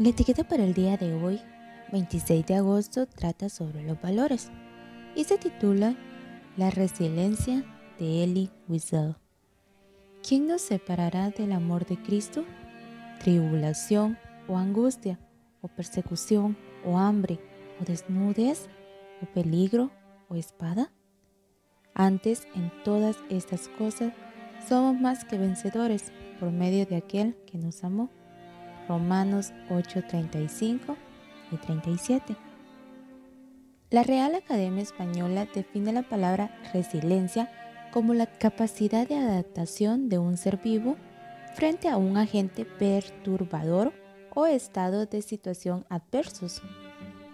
La etiqueta para el día de hoy, 26 de agosto, trata sobre los valores y se titula La resiliencia de Elie Wiesel. ¿Quién nos separará del amor de Cristo? ¿Tribulación o angustia o persecución o hambre o desnudez o peligro o espada? Antes, en todas estas cosas, somos más que vencedores por medio de aquel que nos amó. Romanos 8, 35 y 37. La Real Academia Española define la palabra resiliencia como la capacidad de adaptación de un ser vivo frente a un agente perturbador o estado de situación adversos.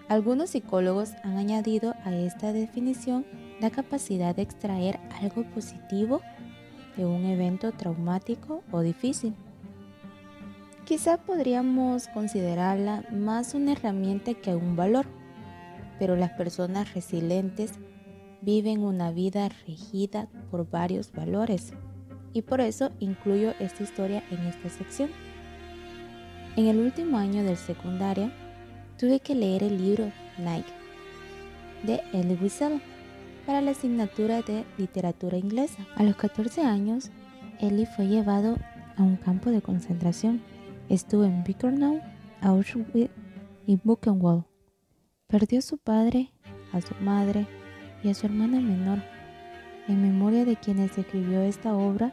Algunos psicólogos han añadido a esta definición la capacidad de extraer algo positivo de un evento traumático o difícil. Quizá podríamos considerarla más una herramienta que un valor, pero las personas resilientes viven una vida regida por varios valores y por eso incluyo esta historia en esta sección. En el último año del secundaria tuve que leer el libro Nike de Elie Wiesel para la asignatura de literatura inglesa. A los 14 años, Elie fue llevado a un campo de concentración Estuvo en Birkenau, Auschwitz y Buchenwald. Perdió a su padre, a su madre y a su hermana menor. En memoria de quienes escribió esta obra,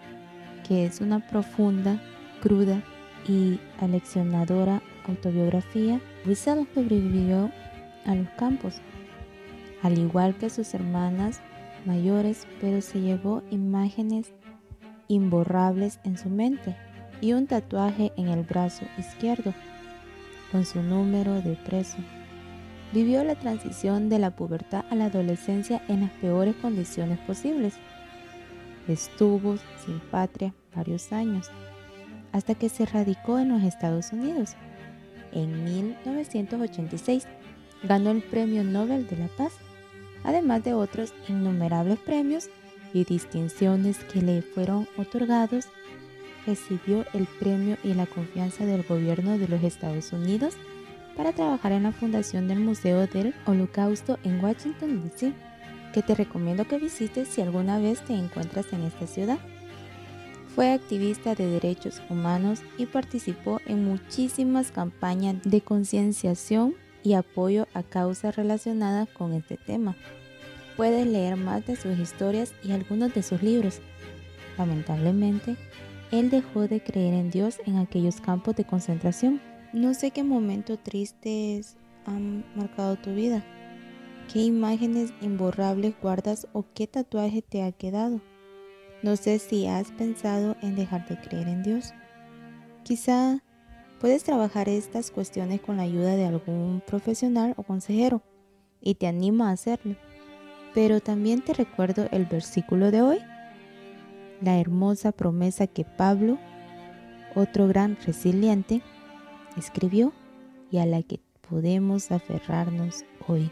que es una profunda, cruda y aleccionadora autobiografía, Wiesel sobrevivió a los campos, al igual que sus hermanas mayores, pero se llevó imágenes imborrables en su mente y un tatuaje en el brazo izquierdo con su número de preso. Vivió la transición de la pubertad a la adolescencia en las peores condiciones posibles. Estuvo sin patria varios años, hasta que se radicó en los Estados Unidos. En 1986 ganó el Premio Nobel de la Paz, además de otros innumerables premios y distinciones que le fueron otorgados recibió el premio y la confianza del gobierno de los Estados Unidos para trabajar en la fundación del Museo del Holocausto en Washington, D.C., que te recomiendo que visites si alguna vez te encuentras en esta ciudad. Fue activista de derechos humanos y participó en muchísimas campañas de concienciación y apoyo a causas relacionadas con este tema. Puedes leer más de sus historias y algunos de sus libros. Lamentablemente, él dejó de creer en Dios en aquellos campos de concentración. No sé qué momentos tristes han marcado tu vida, qué imágenes imborrables guardas o qué tatuaje te ha quedado. No sé si has pensado en dejar de creer en Dios. Quizá puedes trabajar estas cuestiones con la ayuda de algún profesional o consejero y te animo a hacerlo. Pero también te recuerdo el versículo de hoy la hermosa promesa que Pablo, otro gran resiliente, escribió y a la que podemos aferrarnos hoy.